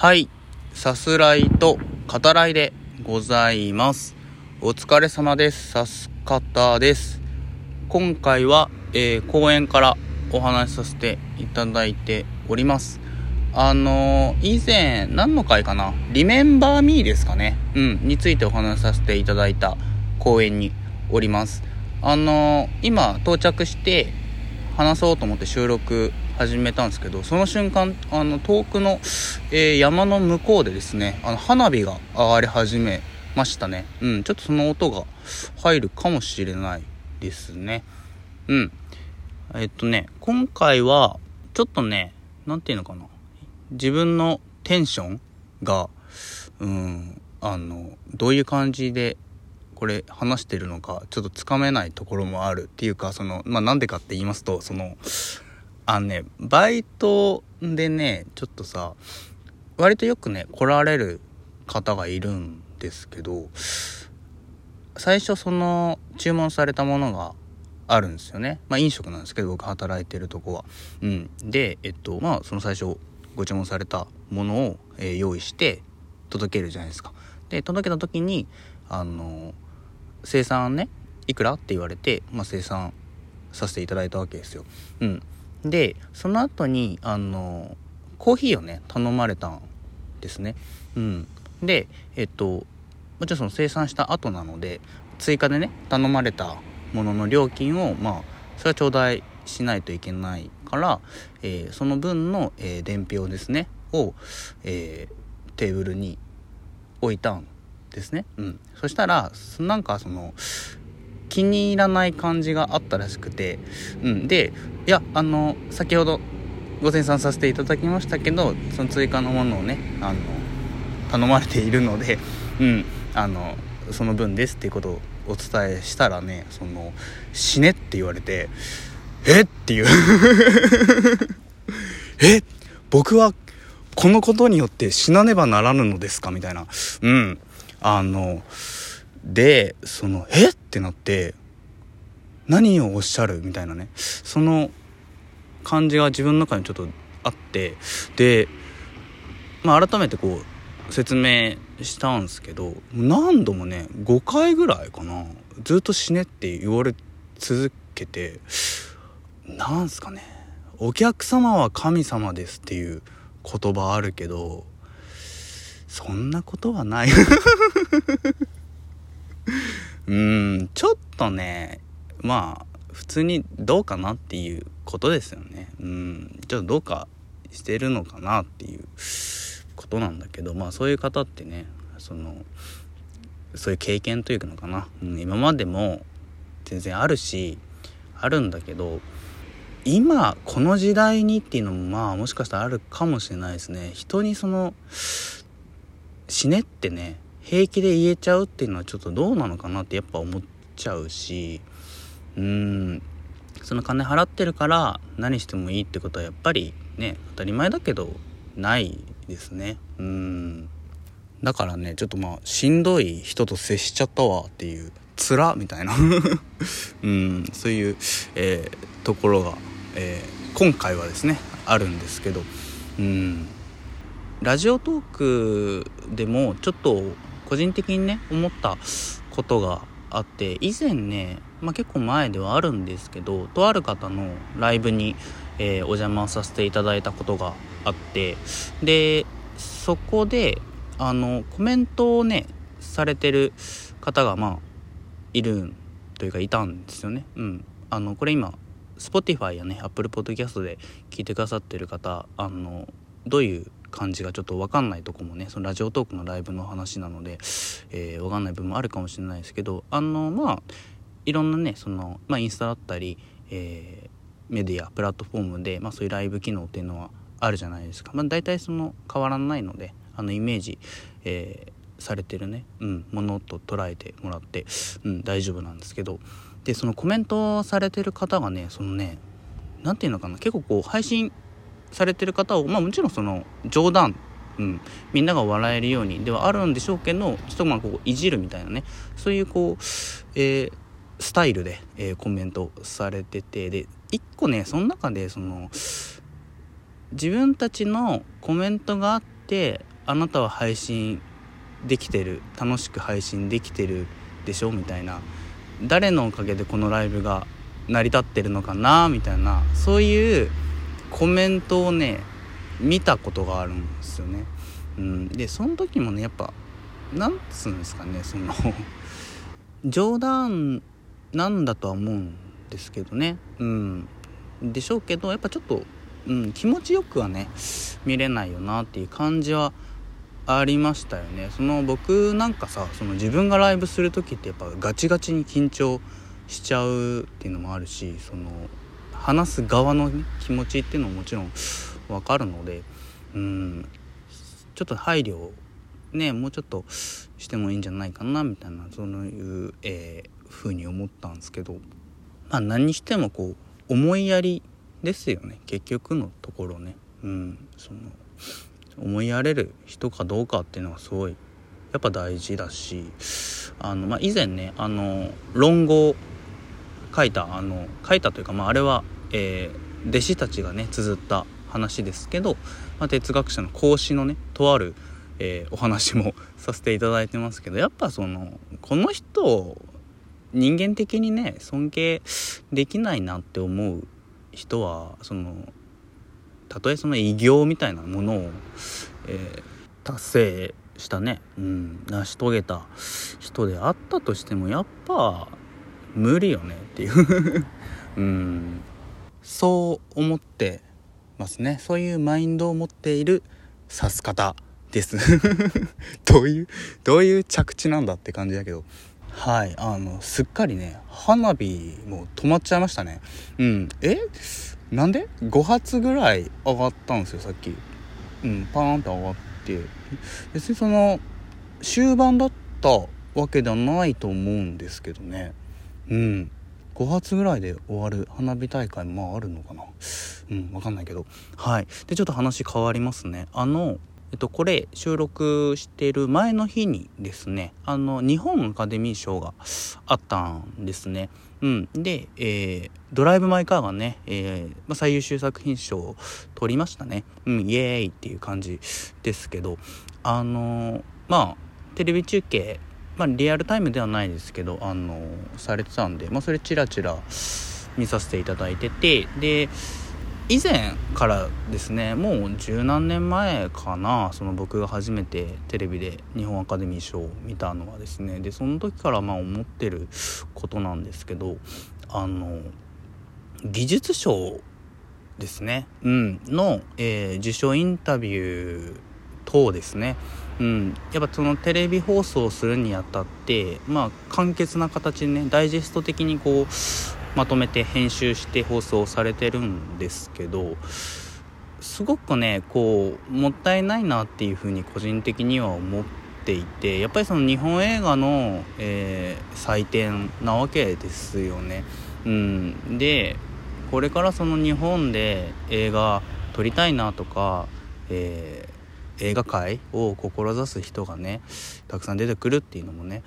はい。さすらいと語らいでございます。お疲れ様です。さす方です。今回は、えー公園からお話しさせていただいております。あのー以前、何の回かな？リメンバーミーですかね？うん、についてお話しさせていただいた公園におります。あのー今到着して話そうと思って収録始めたんですけど、その瞬間、あの、遠くの、えー山の向こうでですね、あの、花火が上がり始めましたね。うん、ちょっとその音が入るかもしれないですね。うん。えっとね、今回は、ちょっとね、なんていうのかな。自分のテンションが、うん、あの、どういう感じで、これ話してるのか、ちょっとつかめないところもあるっていうか、その、まあ、なんでかって言いますと、その、あのね、バイトでね、ちょっとさ、割とよくね、来られる方がいるんですけど、最初その、注文されたものがあるんですよね。まあ飲食なんですけど、僕働いてるとこは。うん。で、えっと、まあその最初ご注文されたものを、えー用意して届けるじゃないですか。で、届けた時に、あの、生産ね、いくらって言われて、まあ生産させていただいたわけですよ。うん。で、その後に、あの、コーヒーをね、頼まれたんですね。うん。で、えっと、もちろんその生産した後なので、追加でね、頼まれたものの料金を、まあ、それは頂戴しないといけないから、えーその分の、えー伝票ですね、を、えーテーブルに置いたんですね。うん。そしたら、なんかその、気に入らない感じがあったらしくて、うん。で、いや、あの、先ほどご生産させていただきましたけど、その追加のものをね、あの、頼まれているので、うん、あの、その分ですっていうことをお伝えしたらね、その、死ねって言われて、えっていう。え僕はこのことによって死なねばならぬのですか？みたいな。うん。あの、で、その、えっ？ってなって、何をおっしゃる？みたいなね。その感じが自分の中にちょっとあって、で、まあ改めてこう、説明したんですけど、何度もね、5回ぐらいかな。ずっと死ねって言われ続けて、なんすかね。お客様は神様ですっていう言葉あるけど、そんなことはない。うーん、ちょっとね、まあ、普通にどうかなっていうことですよね。うん、ちょっとどうかしてるのかなっていうことなんだけど、まあそういう方ってね、その、そういう経験というのかな、うん、今までも全然あるし、あるんだけど、今この時代にっていうのもまあもしかしたらあるかもしれないですね人にその死ねってね平気で言えちゃうっていうのはちょっとどうなのかなってやっぱ思っちゃうしうーん。その金払ってるから何してもいいってことはやっぱりね当たり前だけどないですね。うん。だからねちょっとまあしんどい人と接しちゃったわっていうつらみたいな。うん。そういう、えーところが、えー今回はですねあるんですけど。うん。ラジオトークでもちょっと個人的にね思ったことがあって以前ね、まあ、結構前ではあるんですけどとある方のライブに、えーお邪魔させていただいたことがあってでそこであのコメントをねされてる方がまあいるというかいたんですよね。うん、あのこれ今 Spotify やね Apple Podcast で聞いてくださってる方あのどういう感じがちょっと分かんないとこもねそのラジオトークのライブの話なので、えー、分かんない部分もあるかもしれないですけどあのまあいろんなねその、まあ、インスタだったり、えーメディアプラットフォームで、まあ、そういうライブ機能っていうのはあるじゃないですか、まあ、大体その変わらないのであのイメージ、えーされてるね、うん、ものと捉えてもらって、うん、大丈夫なんですけど。でそのコメントされてる方がねそのね何て言うのかな結構こう配信されてる方をまあもちろんその冗談うん、みんなが笑えるようにではあるんでしょうけどちょっとまあこういじるみたいなねそういうこう、えースタイルで、えーコメントされててで一個ねその中でその自分たちのコメントがあってあなたは配信できてる楽しく配信できてるでしょみたいな誰のおかげでこのライブが成り立ってるのかなみたいなそういうコメントをね見たことがあるんですよね。うん、でその時もねやっぱなんつうんですかねその 冗談なんだとは思うんですけどね。うん。でしょうけどやっぱちょっと、うん、気持ちよくはね見れないよなっていう感じはありましたよね。その僕なんかさその自分がライブする時ってやっぱガチガチに緊張しちゃうっていうのもあるしその話す側の、ね、気持ちっていうのももちろん分かるのでうんちょっと配慮ねもうちょっとしてもいいんじゃないかなみたいなそういう、えー、風に思ったんですけどまあ何にしてもこう思いやりですよね結局のところね。うんその思いやれる人かどうかっていうのはすごいやっぱ大事だしあの、まあ、以前ねあの論語書いたあの書いたというか、まあ、あれは、えー、弟子たちがね綴った話ですけど、まあ、哲学者の孔子のねとある、えー、お話もさせていただいてますけどやっぱそのこの人を人間的にね尊敬できないなって思う人はそのたとえその偉業みたいなものを、えー、達成したね、うん、成し遂げた人であったとしてもやっぱ無理よねっていう。うん。そう思ってますね。そういうマインドを持っている指す方です。どういうどういう着地なんだって感じだけど。はい。あのすっかりね花火も止まっちゃいましたね。うん。え？なんで ?5 発ぐらい上がったんですよさっき。うん。パーンって上がって。別にその終盤だったわけではないと思うんですけどね。うん。5発ぐらいで終わる花火大会もあるのかな？うん分かんないけど。はい。でちょっと話変わりますね。あのえっと、これ収録してる前の日にですねあの日本アカデミー賞があったんですね。うん、で、えー、ドライブ・マイ・カーがね、えーま、最優秀作品賞を取りましたね。うん、イエーイっていう感じですけど。あのまあテレビ中継、まあ、リアルタイムではないですけどあのされてたんで、まあ、それチラチラ見させていただいててで以前からですねもう十何年前かなその僕が初めてテレビで日本アカデミー賞を見たのはですねでその時からまあ思ってることなんですけどあの技術賞ですね、うん、の、えー、受賞インタビュー等ですねうん、やっぱそのテレビ放送するにあたってまあ簡潔な形でねダイジェスト的にこうまとめて編集して放送されてるんですけどすごくねこうもったいないなっていうふうに個人的には思っていてやっぱりその日本映画の、えー、祭典なわけですよね。うん、でこれからその日本で映画撮りたいなとか、えー、映画界を志す人がねたくさん出てくるっていうのもね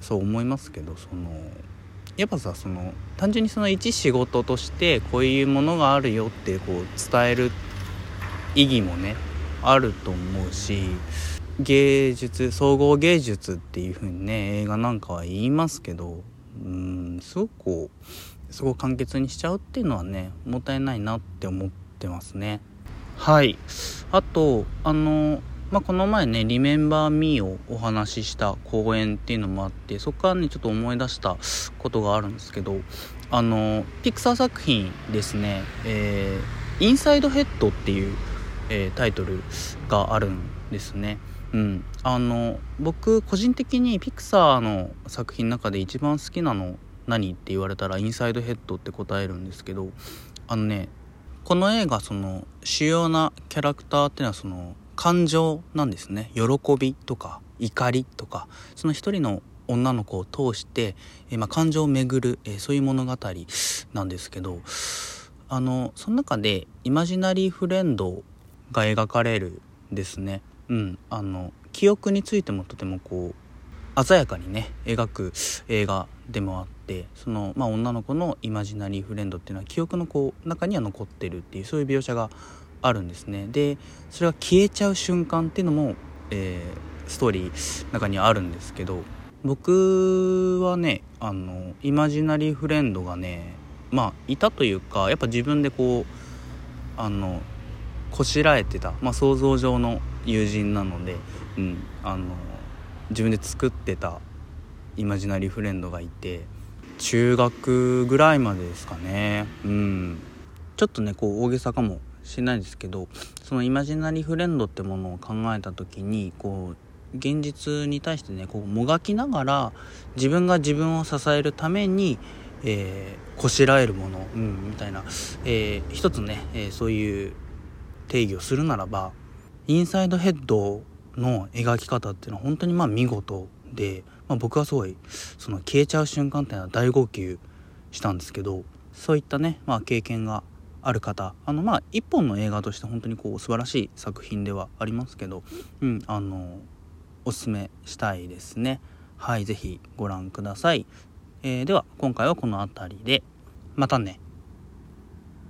そう思いますけどそのやっぱさその単純にその一仕事としてこういうものがあるよってこう伝える意義もねあると思うし芸術総合芸術っていう風にね映画なんかは言いますけどうんすごくこうすごく簡潔にしちゃうっていうのはねもったいないなって思ってますね。はいあとあのまあ、この前ね「リメンバー・ミー」をお話しした公演っていうのもあってそこからねちょっと思い出したことがあるんですけどあのピクサー作品ですね「えー、インサイドヘッド」っていう、えー、タイトルがあるんですね。うん、あの僕個人的にピクサーの作品の中で一番好きなの何って言われたら「インサイドヘッド」って答えるんですけどあのねこの映画その主要なキャラクターっていうのはその感情なんですね。喜びとか怒りとかその一人の女の子を通して、えー、まあ、感情を巡る、えー、そういう物語なんですけどあのその中でイマジナリーフレンドが描かれるですね、うん、あの記憶についてもとてもこう鮮やかにね描く映画でもあってその、まあ、女の子のイマジナリーフレンドっていうのは記憶のこう中には残ってるっていうそういう描写があるんですね。でそれが消えちゃう瞬間っていうのも、えー、ストーリー中にはあるんですけど僕はねあのイマジナリーフレンドがねまあいたというかやっぱ自分でこうあのこしらえてた、まあ、想像上の友人なので、うん、あの自分で作ってたイマジナリーフレンドがいて中学ぐらいまでですかね。うん。ちょっとねこう大げさかもしれないですけどそのイマジナリーフレンドってものを考えた時にこう現実に対してねこうもがきながら自分が自分を支えるためにえー、こしらえるもの、うん、みたいな、えー、一つね、えー、そういう定義をするならばインサイドヘッドの描き方っていうのは本当にまあ見事で、まあ、僕はすごいその消えちゃう瞬間っていうのは大号泣したんですけどそういったね、まあ、経験がある方あのまあ一本の映画として本当にこう素晴らしい作品ではありますけど、うん、あのおすすめしたいですね。はい是非ご覧ください、えー、では今回はこの辺りでまたね。